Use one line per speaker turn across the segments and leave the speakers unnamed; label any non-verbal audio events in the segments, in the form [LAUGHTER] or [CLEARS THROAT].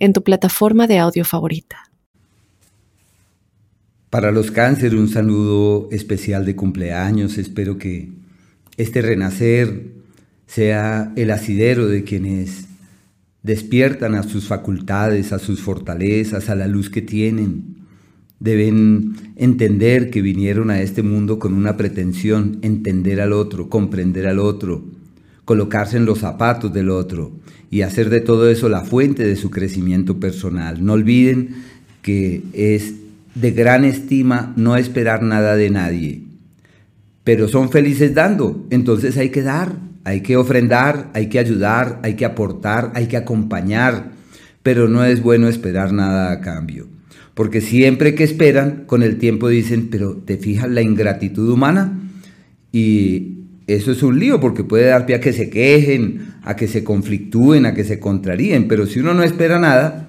en tu plataforma de audio favorita.
Para los cánceres, un saludo especial de cumpleaños. Espero que este renacer sea el asidero de quienes despiertan a sus facultades, a sus fortalezas, a la luz que tienen. Deben entender que vinieron a este mundo con una pretensión, entender al otro, comprender al otro, colocarse en los zapatos del otro y hacer de todo eso la fuente de su crecimiento personal. No olviden que es de gran estima no esperar nada de nadie, pero son felices dando, entonces hay que dar, hay que ofrendar, hay que ayudar, hay que aportar, hay que acompañar, pero no es bueno esperar nada a cambio. Porque siempre que esperan, con el tiempo dicen, pero ¿te fijas la ingratitud humana? Y eso es un lío porque puede dar pie a que se quejen, a que se conflictúen, a que se contraríen, pero si uno no espera nada,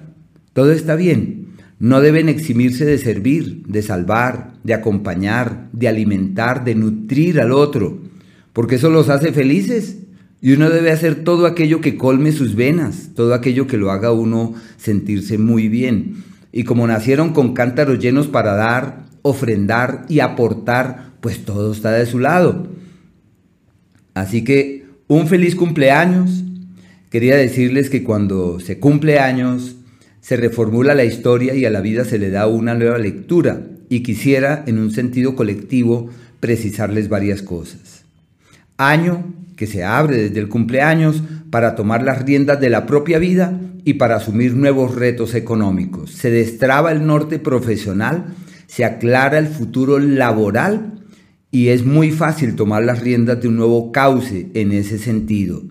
todo está bien. No deben eximirse de servir, de salvar, de acompañar, de alimentar, de nutrir al otro, porque eso los hace felices. Y uno debe hacer todo aquello que colme sus venas, todo aquello que lo haga uno sentirse muy bien. Y como nacieron con cántaros llenos para dar, ofrendar y aportar, pues todo está de su lado. Así que un feliz cumpleaños. Quería decirles que cuando se cumple años, se reformula la historia y a la vida se le da una nueva lectura. Y quisiera, en un sentido colectivo, precisarles varias cosas. Año que se abre desde el cumpleaños para tomar las riendas de la propia vida y para asumir nuevos retos económicos. Se destraba el norte profesional, se aclara el futuro laboral y es muy fácil tomar las riendas de un nuevo cauce en ese sentido.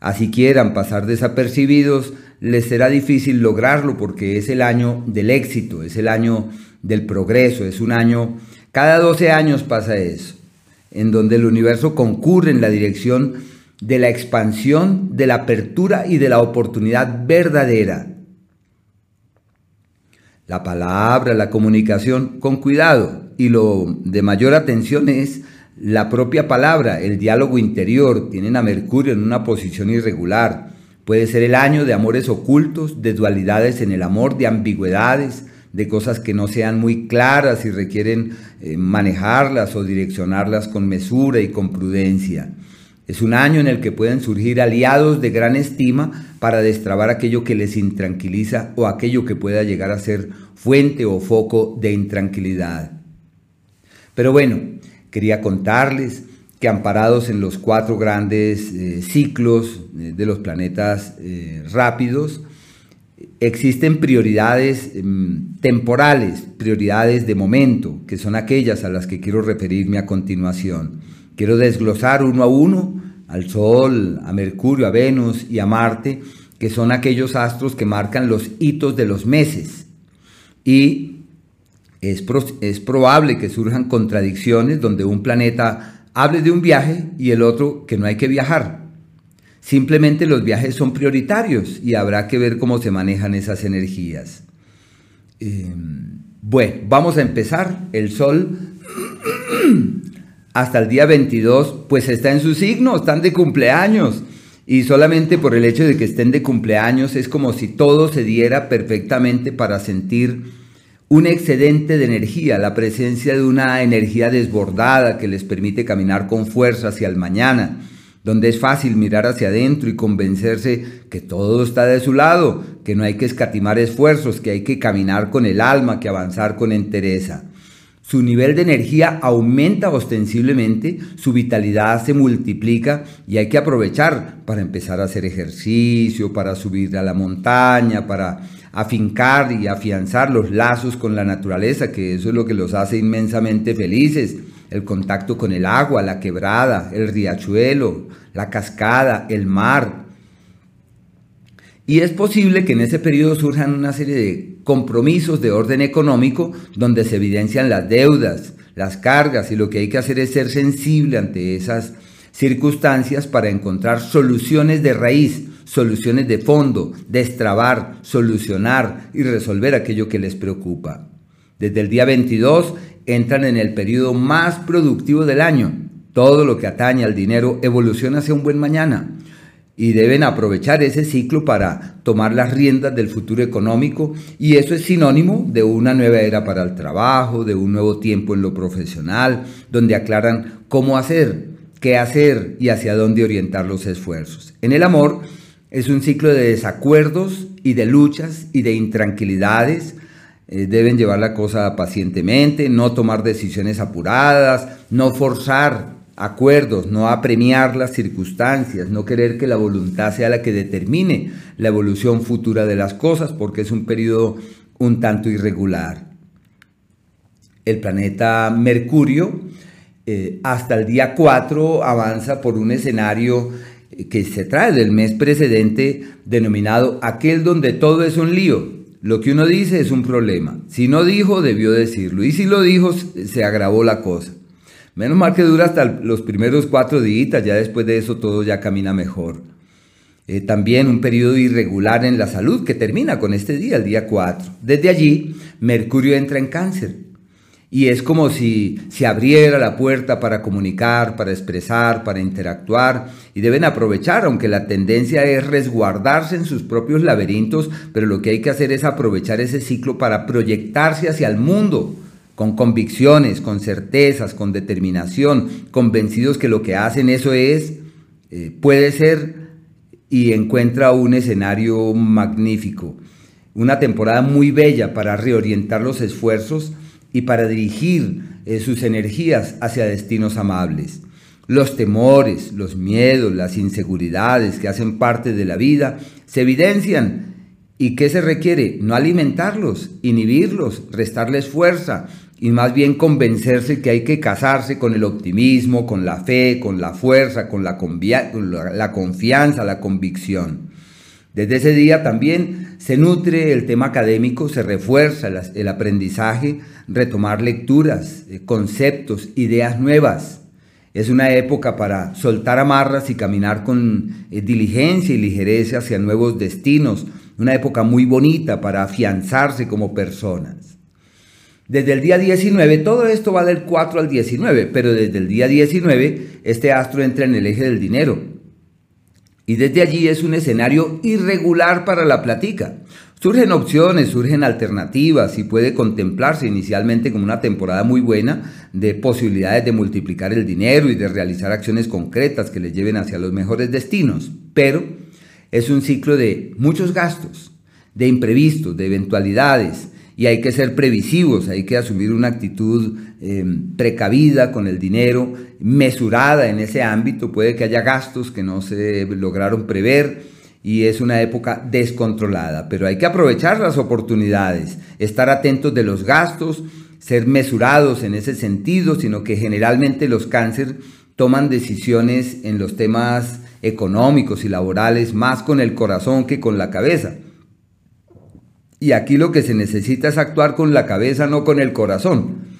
Así quieran pasar desapercibidos, les será difícil lograrlo porque es el año del éxito, es el año del progreso, es un año, cada 12 años pasa eso, en donde el universo concurre en la dirección de la expansión, de la apertura y de la oportunidad verdadera. La palabra, la comunicación, con cuidado, y lo de mayor atención es la propia palabra, el diálogo interior. Tienen a Mercurio en una posición irregular. Puede ser el año de amores ocultos, de dualidades en el amor, de ambigüedades, de cosas que no sean muy claras y requieren eh, manejarlas o direccionarlas con mesura y con prudencia. Es un año en el que pueden surgir aliados de gran estima para destrabar aquello que les intranquiliza o aquello que pueda llegar a ser fuente o foco de intranquilidad. Pero bueno, quería contarles que amparados en los cuatro grandes eh, ciclos eh, de los planetas eh, rápidos, existen prioridades em, temporales, prioridades de momento, que son aquellas a las que quiero referirme a continuación. Quiero desglosar uno a uno al Sol, a Mercurio, a Venus y a Marte, que son aquellos astros que marcan los hitos de los meses. Y es, es probable que surjan contradicciones donde un planeta hable de un viaje y el otro que no hay que viajar. Simplemente los viajes son prioritarios y habrá que ver cómo se manejan esas energías. Em, bueno, vamos a empezar. El Sol [CLEARS THROAT] hasta el día 22 pues está en su signo, están de cumpleaños. Y solamente por el hecho de que estén de cumpleaños es como si todo se diera perfectamente para sentir un excedente de energía, la presencia de una energía desbordada que les permite caminar con fuerza hacia el mañana, donde es fácil mirar hacia adentro y convencerse que todo está de su lado, que no hay que escatimar esfuerzos, que hay que caminar con el alma, que avanzar con entereza. Su nivel de energía aumenta ostensiblemente, su vitalidad se multiplica y hay que aprovechar para empezar a hacer ejercicio, para subir a la montaña, para afincar y afianzar los lazos con la naturaleza, que eso es lo que los hace inmensamente felices. El contacto con el agua, la quebrada, el riachuelo, la cascada, el mar. Y es posible que en ese periodo surjan una serie de compromisos de orden económico donde se evidencian las deudas, las cargas y lo que hay que hacer es ser sensible ante esas circunstancias para encontrar soluciones de raíz, soluciones de fondo, destrabar, solucionar y resolver aquello que les preocupa. Desde el día 22 entran en el periodo más productivo del año. Todo lo que atañe al dinero evoluciona hacia un buen mañana y deben aprovechar ese ciclo para tomar las riendas del futuro económico y eso es sinónimo de una nueva era para el trabajo, de un nuevo tiempo en lo profesional, donde aclaran cómo hacer, qué hacer y hacia dónde orientar los esfuerzos. En el amor es un ciclo de desacuerdos y de luchas y de intranquilidades. Eh, deben llevar la cosa pacientemente, no tomar decisiones apuradas, no forzar acuerdos, no apremiar las circunstancias, no querer que la voluntad sea la que determine la evolución futura de las cosas, porque es un periodo un tanto irregular. El planeta Mercurio eh, hasta el día 4 avanza por un escenario que se trae del mes precedente denominado aquel donde todo es un lío. Lo que uno dice es un problema. Si no dijo, debió decirlo. Y si lo dijo, se agravó la cosa. Menos mal que dura hasta los primeros cuatro días, ya después de eso todo ya camina mejor. Eh, también un periodo irregular en la salud que termina con este día, el día 4. Desde allí, Mercurio entra en cáncer. Y es como si se abriera la puerta para comunicar, para expresar, para interactuar. Y deben aprovechar, aunque la tendencia es resguardarse en sus propios laberintos, pero lo que hay que hacer es aprovechar ese ciclo para proyectarse hacia el mundo con convicciones, con certezas, con determinación, convencidos que lo que hacen eso es, eh, puede ser y encuentra un escenario magnífico. Una temporada muy bella para reorientar los esfuerzos y para dirigir eh, sus energías hacia destinos amables. Los temores, los miedos, las inseguridades que hacen parte de la vida se evidencian. ¿Y qué se requiere? No alimentarlos, inhibirlos, restarles fuerza, y más bien convencerse que hay que casarse con el optimismo, con la fe, con la fuerza, con la, la confianza, la convicción. Desde ese día también se nutre el tema académico, se refuerza el aprendizaje, retomar lecturas, eh, conceptos, ideas nuevas. Es una época para soltar amarras y caminar con eh, diligencia y ligereza hacia nuevos destinos. Una época muy bonita para afianzarse como personas. Desde el día 19, todo esto va del 4 al 19, pero desde el día 19 este astro entra en el eje del dinero. Y desde allí es un escenario irregular para la platica. Surgen opciones, surgen alternativas y puede contemplarse inicialmente como una temporada muy buena de posibilidades de multiplicar el dinero y de realizar acciones concretas que les lleven hacia los mejores destinos. Pero es un ciclo de muchos gastos, de imprevistos, de eventualidades, y hay que ser previsivos, hay que asumir una actitud em, precavida con el dinero, mesurada en ese ámbito, puede que haya gastos que no se lograron prever y es una época descontrolada, pero hay que aprovechar las oportunidades, estar atentos de los gastos, ser mesurados en ese sentido, sino que generalmente los cáncer toman decisiones en los temas económicos y laborales más con el corazón que con la cabeza. Y aquí lo que se necesita es actuar con la cabeza, no con el corazón.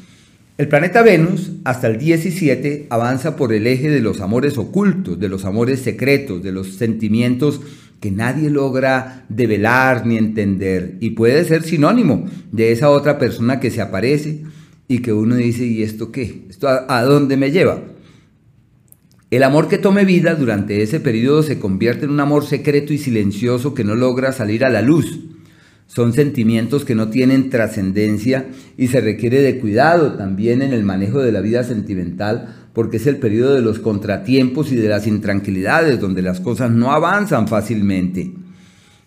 El planeta Venus, hasta el 17, avanza por el eje de los amores ocultos, de los amores secretos, de los sentimientos que nadie logra develar ni entender. Y puede ser sinónimo de esa otra persona que se aparece y que uno dice, ¿y esto qué? ¿Esto a, a dónde me lleva? El amor que tome vida durante ese periodo se convierte en un amor secreto y silencioso que no logra salir a la luz son sentimientos que no tienen trascendencia y se requiere de cuidado también en el manejo de la vida sentimental porque es el periodo de los contratiempos y de las intranquilidades donde las cosas no avanzan fácilmente.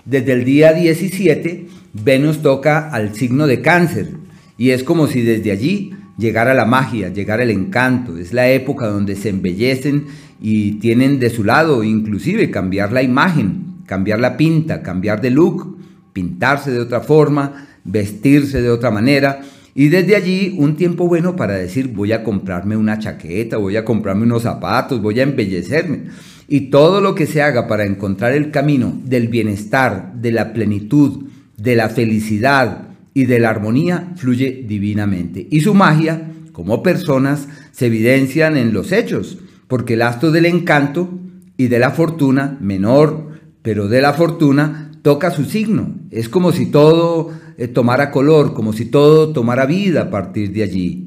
Desde el día 17, Venus toca al signo de cáncer y es como si desde allí llegara la magia, llegara el encanto. Es la época donde se embellecen y tienen de su lado inclusive cambiar la imagen, cambiar la pinta, cambiar de look pintarse de otra forma, vestirse de otra manera. Y desde allí un tiempo bueno para decir voy a comprarme una chaqueta, voy a comprarme unos zapatos, voy a embellecerme. Y todo lo que se haga para encontrar el camino del bienestar, de la plenitud, de la felicidad y de la armonía fluye divinamente. Y su magia, como personas, se evidencian en los hechos, porque el astro del encanto y de la fortuna, menor, pero de la fortuna, toca su signo. Es como si todo eh, tomara color, como si todo tomara vida a partir de allí.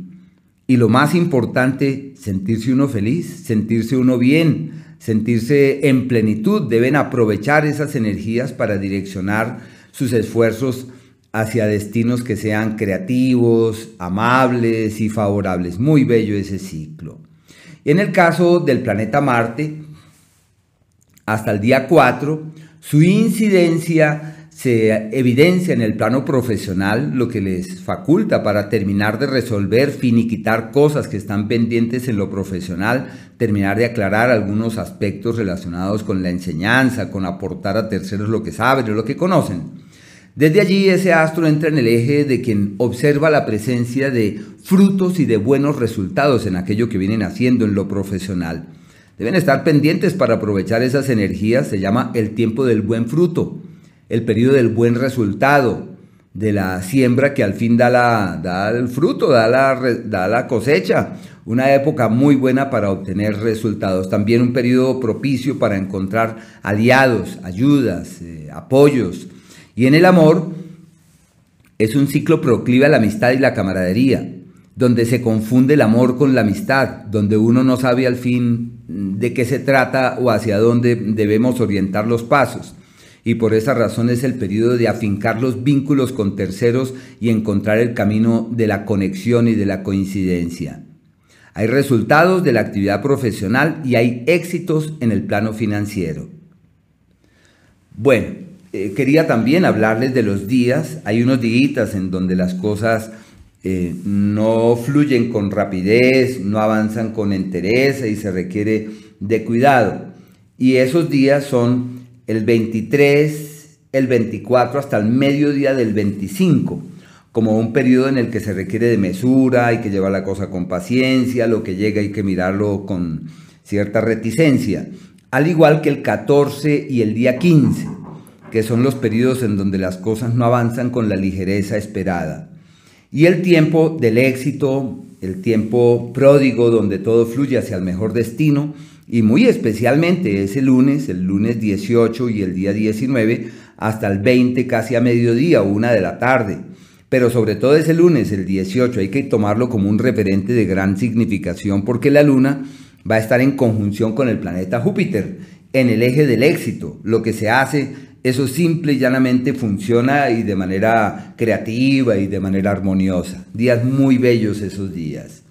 Y lo más importante, sentirse uno feliz, sentirse uno bien, sentirse en plenitud. Deben aprovechar esas energías para direccionar sus esfuerzos hacia destinos que sean creativos, amables y favorables. Muy bello ese ciclo. En el caso del planeta Marte, hasta el día 4, su incidencia se evidencia en el plano profesional, lo que les faculta para terminar de resolver, finiquitar cosas que están pendientes en lo profesional, terminar de aclarar algunos aspectos relacionados con la enseñanza, con aportar a terceros lo que saben o lo que conocen. Desde allí ese astro entra en el eje de quien observa la presencia de frutos y de buenos resultados en aquello que vienen haciendo en lo profesional. Deben estar pendientes para aprovechar esas energías, se llama el tiempo del buen fruto el periodo del buen resultado, de la siembra que al fin da, la, da el fruto, da la, da la cosecha. Una época muy buena para obtener resultados. También un periodo propicio para encontrar aliados, ayudas, eh, apoyos. Y en el amor es un ciclo proclive a la amistad y la camaradería, donde se confunde el amor con la amistad, donde uno no sabe al fin de qué se trata o hacia dónde debemos orientar los pasos y por esa razón es el periodo de afincar los vínculos con terceros y encontrar el camino de la conexión y de la coincidencia. Hay resultados de la actividad profesional y hay éxitos en el plano financiero. Bueno, eh, quería también hablarles de los días. Hay unos días en donde las cosas eh, no fluyen con rapidez, no avanzan con entereza y se requiere de cuidado. Y esos días son el 23, el 24 hasta el mediodía del 25, como un periodo en el que se requiere de mesura, hay que llevar la cosa con paciencia, lo que llega hay que mirarlo con cierta reticencia, al igual que el 14 y el día 15, que son los periodos en donde las cosas no avanzan con la ligereza esperada. Y el tiempo del éxito, el tiempo pródigo donde todo fluye hacia el mejor destino, y muy especialmente ese lunes, el lunes 18 y el día 19, hasta el 20 casi a mediodía una de la tarde. Pero sobre todo ese lunes, el 18, hay que tomarlo como un referente de gran significación porque la luna va a estar en conjunción con el planeta Júpiter, en el eje del éxito. Lo que se hace, eso simple y llanamente funciona y de manera creativa y de manera armoniosa. Días muy bellos esos días.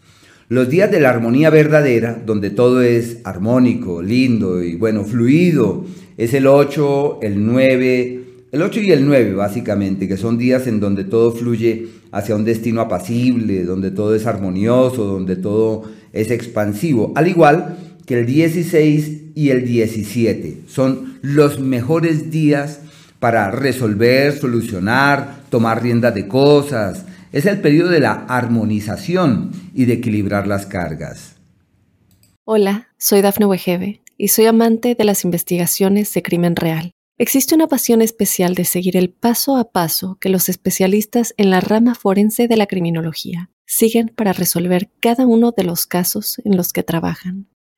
Los días de la armonía verdadera, donde todo es armónico, lindo y bueno, fluido, es el 8, el 9, el 8 y el 9 básicamente, que son días en donde todo fluye hacia un destino apacible, donde todo es armonioso, donde todo es expansivo, al igual que el 16 y el 17. Son los mejores días para resolver, solucionar, tomar rienda de cosas, es el periodo de la armonización y de equilibrar las cargas.
Hola, soy Dafne Wegebe y soy amante de las investigaciones de crimen real. Existe una pasión especial de seguir el paso a paso que los especialistas en la rama forense de la criminología siguen para resolver cada uno de los casos en los que trabajan.